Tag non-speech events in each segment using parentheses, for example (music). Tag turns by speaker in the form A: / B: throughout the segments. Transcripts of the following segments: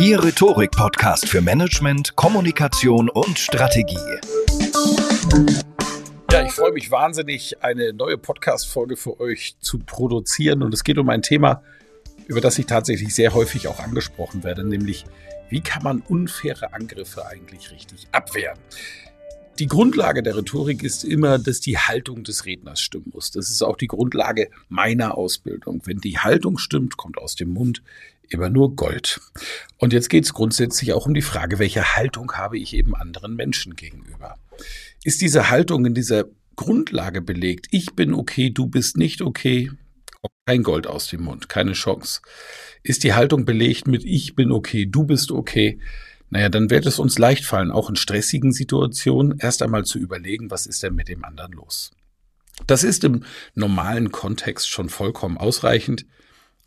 A: Ihr Rhetorik-Podcast für Management, Kommunikation und Strategie.
B: Ja, ich freue mich wahnsinnig, eine neue Podcast-Folge für euch zu produzieren. Und es geht um ein Thema, über das ich tatsächlich sehr häufig auch angesprochen werde, nämlich wie kann man unfaire Angriffe eigentlich richtig abwehren? Die Grundlage der Rhetorik ist immer, dass die Haltung des Redners stimmen muss. Das ist auch die Grundlage meiner Ausbildung. Wenn die Haltung stimmt, kommt aus dem Mund immer nur Gold. Und jetzt geht es grundsätzlich auch um die Frage, welche Haltung habe ich eben anderen Menschen gegenüber? Ist diese Haltung in dieser Grundlage belegt, ich bin okay, du bist nicht okay, kein Gold aus dem Mund, keine Chance. Ist die Haltung belegt mit ich bin okay, du bist okay, naja, dann wird es uns leicht fallen, auch in stressigen Situationen erst einmal zu überlegen, was ist denn mit dem anderen los. Das ist im normalen Kontext schon vollkommen ausreichend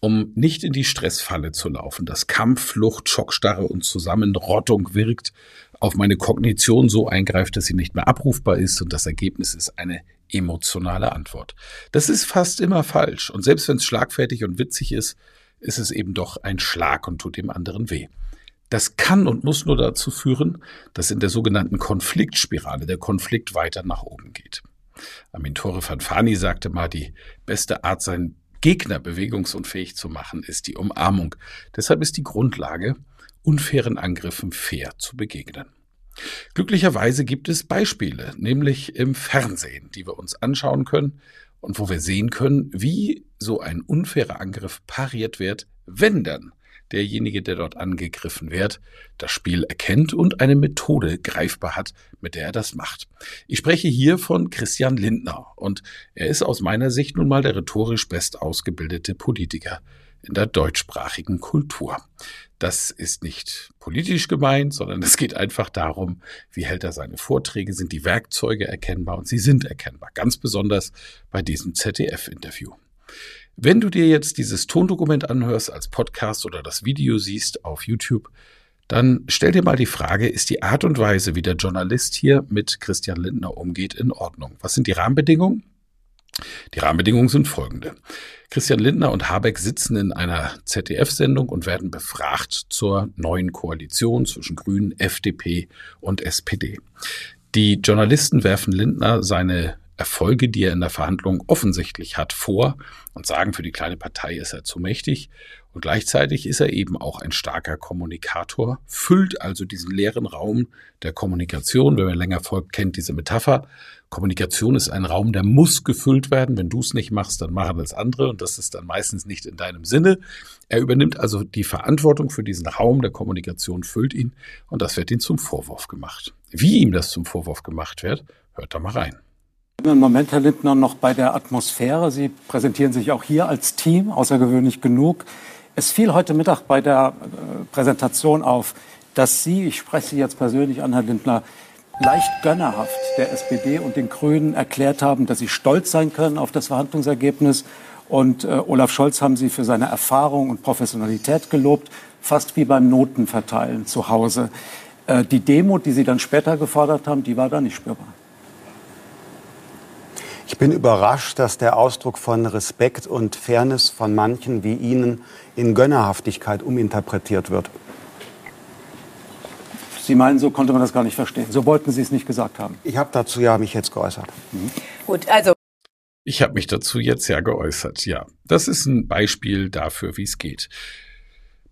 B: um nicht in die Stressfalle zu laufen, dass Kampf, Flucht, Schockstarre und Zusammenrottung wirkt, auf meine Kognition so eingreift, dass sie nicht mehr abrufbar ist und das Ergebnis ist eine emotionale Antwort. Das ist fast immer falsch und selbst wenn es schlagfertig und witzig ist, ist es eben doch ein Schlag und tut dem anderen weh. Das kann und muss nur dazu führen, dass in der sogenannten Konfliktspirale der Konflikt weiter nach oben geht. Amintore Fanfani sagte mal, die beste Art, sein Gegner bewegungsunfähig zu machen, ist die Umarmung. Deshalb ist die Grundlage, unfairen Angriffen fair zu begegnen. Glücklicherweise gibt es Beispiele, nämlich im Fernsehen, die wir uns anschauen können und wo wir sehen können, wie so ein unfairer Angriff pariert wird, wenn dann derjenige, der dort angegriffen wird, das Spiel erkennt und eine Methode greifbar hat, mit der er das macht. Ich spreche hier von Christian Lindner und er ist aus meiner Sicht nun mal der rhetorisch best ausgebildete Politiker in der deutschsprachigen Kultur. Das ist nicht politisch gemeint, sondern es geht einfach darum, wie hält er seine Vorträge, sind die Werkzeuge erkennbar und sie sind erkennbar, ganz besonders bei diesem ZDF-Interview. Wenn du dir jetzt dieses Tondokument anhörst als Podcast oder das Video siehst auf YouTube, dann stell dir mal die Frage, ist die Art und Weise, wie der Journalist hier mit Christian Lindner umgeht, in Ordnung? Was sind die Rahmenbedingungen? Die Rahmenbedingungen sind folgende. Christian Lindner und Habeck sitzen in einer ZDF-Sendung und werden befragt zur neuen Koalition zwischen Grünen, FDP und SPD. Die Journalisten werfen Lindner seine Erfolge, die er in der Verhandlung offensichtlich hat, vor und sagen, für die kleine Partei ist er zu mächtig. Und gleichzeitig ist er eben auch ein starker Kommunikator, füllt also diesen leeren Raum der Kommunikation. Wer mir länger folgt, kennt diese Metapher. Kommunikation ist ein Raum, der muss gefüllt werden. Wenn du es nicht machst, dann machen es andere und das ist dann meistens nicht in deinem Sinne. Er übernimmt also die Verantwortung für diesen Raum der Kommunikation, füllt ihn und das wird ihm zum Vorwurf gemacht. Wie ihm das zum Vorwurf gemacht wird, hört da mal rein.
C: Im Moment, Herr Lindner, noch bei der Atmosphäre. Sie präsentieren sich auch hier als Team, außergewöhnlich genug. Es fiel heute Mittag bei der äh, Präsentation auf, dass Sie, ich spreche Sie jetzt persönlich an, Herr Lindner, leicht gönnerhaft der SPD und den Grünen erklärt haben, dass sie stolz sein können auf das Verhandlungsergebnis. Und äh, Olaf Scholz haben Sie für seine Erfahrung und Professionalität gelobt, fast wie beim Notenverteilen zu Hause. Äh, die Demo, die Sie dann später gefordert haben, die war da nicht spürbar.
D: Ich bin überrascht, dass der Ausdruck von Respekt und Fairness von manchen wie Ihnen in Gönnerhaftigkeit uminterpretiert wird.
C: Sie meinen, so konnte man das gar nicht verstehen. So wollten Sie es nicht gesagt haben.
D: Ich habe dazu ja mich jetzt geäußert.
B: Mhm. Gut, also. Ich habe mich dazu jetzt ja geäußert, ja. Das ist ein Beispiel dafür, wie es geht.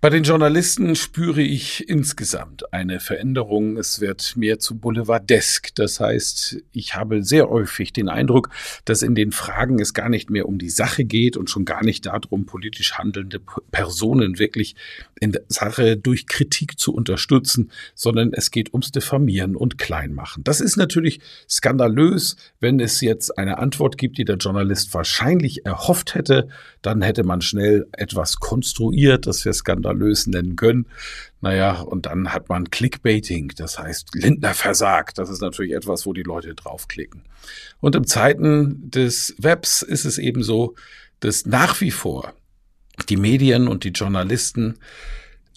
B: Bei den Journalisten spüre ich insgesamt eine Veränderung. Es wird mehr zu Boulevardesk. Das heißt, ich habe sehr häufig den Eindruck, dass in den Fragen es gar nicht mehr um die Sache geht und schon gar nicht darum, politisch handelnde Personen wirklich in der Sache durch Kritik zu unterstützen, sondern es geht ums Diffamieren und Kleinmachen. Das ist natürlich skandalös, wenn es jetzt eine Antwort gibt, die der Journalist wahrscheinlich erhofft hätte, dann hätte man schnell etwas konstruiert, das wir skandalös skandalös nennen können. Naja, und dann hat man Clickbaiting, das heißt Lindner versagt. Das ist natürlich etwas, wo die Leute draufklicken. Und im Zeiten des Webs ist es eben so, dass nach wie vor die Medien und die Journalisten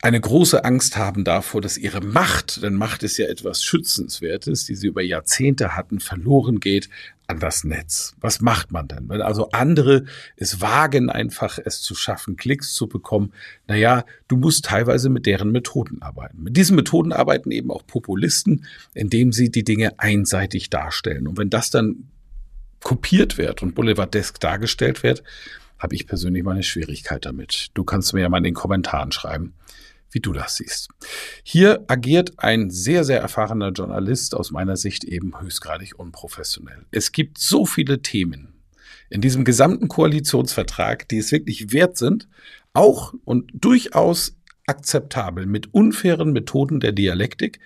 B: eine große Angst haben davor, dass ihre Macht, denn Macht ist ja etwas Schützenswertes, die sie über Jahrzehnte hatten, verloren geht an das Netz. Was macht man dann? Wenn also andere es wagen, einfach es zu schaffen, Klicks zu bekommen, naja, du musst teilweise mit deren Methoden arbeiten. Mit diesen Methoden arbeiten eben auch Populisten, indem sie die Dinge einseitig darstellen. Und wenn das dann kopiert wird und Boulevardesk dargestellt wird, habe ich persönlich meine Schwierigkeit damit. Du kannst mir ja mal in den Kommentaren schreiben, wie du das siehst. Hier agiert ein sehr, sehr erfahrener Journalist aus meiner Sicht eben höchstgradig unprofessionell. Es gibt so viele Themen in diesem gesamten Koalitionsvertrag, die es wirklich wert sind, auch und durchaus akzeptabel mit unfairen Methoden der Dialektik,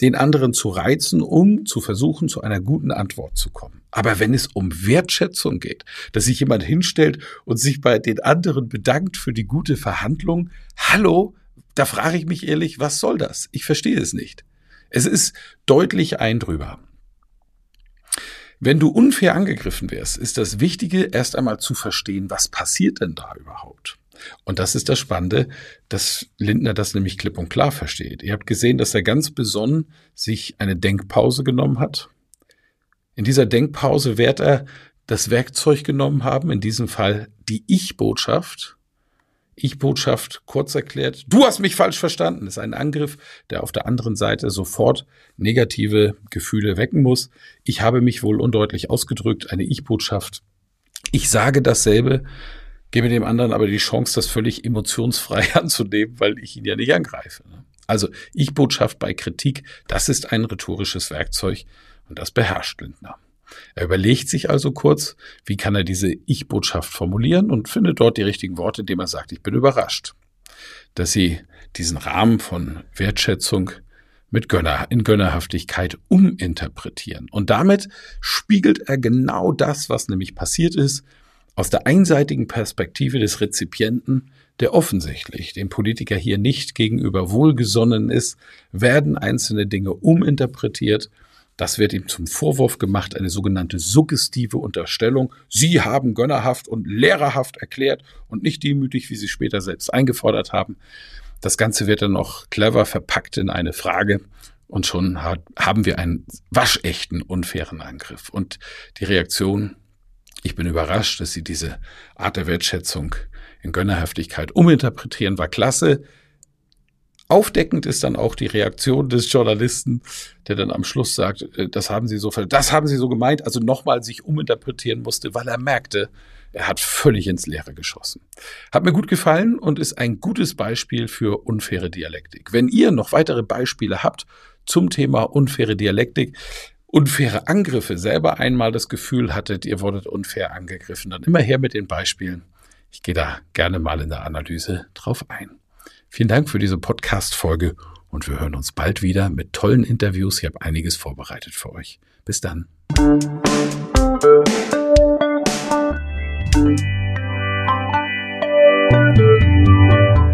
B: den anderen zu reizen, um zu versuchen, zu einer guten Antwort zu kommen. Aber wenn es um Wertschätzung geht, dass sich jemand hinstellt und sich bei den anderen bedankt für die gute Verhandlung, hallo, da frage ich mich ehrlich, was soll das? Ich verstehe es nicht. Es ist deutlich ein drüber. Wenn du unfair angegriffen wirst, ist das Wichtige erst einmal zu verstehen, was passiert denn da überhaupt? Und das ist das Spannende, dass Lindner das nämlich klipp und klar versteht. Ihr habt gesehen, dass er ganz besonnen sich eine Denkpause genommen hat. In dieser Denkpause wird er das Werkzeug genommen haben, in diesem Fall die Ich-Botschaft, ich-Botschaft kurz erklärt. Du hast mich falsch verstanden. Ist ein Angriff, der auf der anderen Seite sofort negative Gefühle wecken muss. Ich habe mich wohl undeutlich ausgedrückt. Eine Ich-Botschaft. Ich sage dasselbe, gebe dem anderen aber die Chance, das völlig emotionsfrei (laughs) anzunehmen, weil ich ihn ja nicht angreife. Also Ich-Botschaft bei Kritik, das ist ein rhetorisches Werkzeug und das beherrscht Lindner. Er überlegt sich also kurz, wie kann er diese Ich-Botschaft formulieren und findet dort die richtigen Worte, indem er sagt, ich bin überrascht, dass sie diesen Rahmen von Wertschätzung mit Gönner, in Gönnerhaftigkeit uminterpretieren. Und damit spiegelt er genau das, was nämlich passiert ist, aus der einseitigen Perspektive des Rezipienten, der offensichtlich dem Politiker hier nicht gegenüber wohlgesonnen ist, werden einzelne Dinge uminterpretiert das wird ihm zum Vorwurf gemacht, eine sogenannte suggestive Unterstellung. Sie haben gönnerhaft und lehrerhaft erklärt und nicht demütig, wie Sie später selbst eingefordert haben. Das Ganze wird dann noch clever verpackt in eine Frage und schon hat, haben wir einen waschechten, unfairen Angriff. Und die Reaktion, ich bin überrascht, dass Sie diese Art der Wertschätzung in Gönnerhaftigkeit uminterpretieren, war klasse. Aufdeckend ist dann auch die Reaktion des Journalisten, der dann am Schluss sagt, äh, das haben Sie so, das haben Sie so gemeint, also nochmal sich uminterpretieren musste, weil er merkte, er hat völlig ins Leere geschossen. Hat mir gut gefallen und ist ein gutes Beispiel für unfaire Dialektik. Wenn ihr noch weitere Beispiele habt zum Thema unfaire Dialektik, unfaire Angriffe, selber einmal das Gefühl hattet, ihr wurdet unfair angegriffen, dann immer her mit den Beispielen. Ich gehe da gerne mal in der Analyse drauf ein. Vielen Dank für diese Podcast-Folge und wir hören uns bald wieder mit tollen Interviews. Ich habe einiges vorbereitet für euch. Bis dann.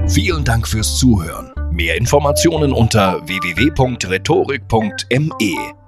A: Vielen Dank fürs Zuhören. Mehr Informationen unter www.rhetorik.me.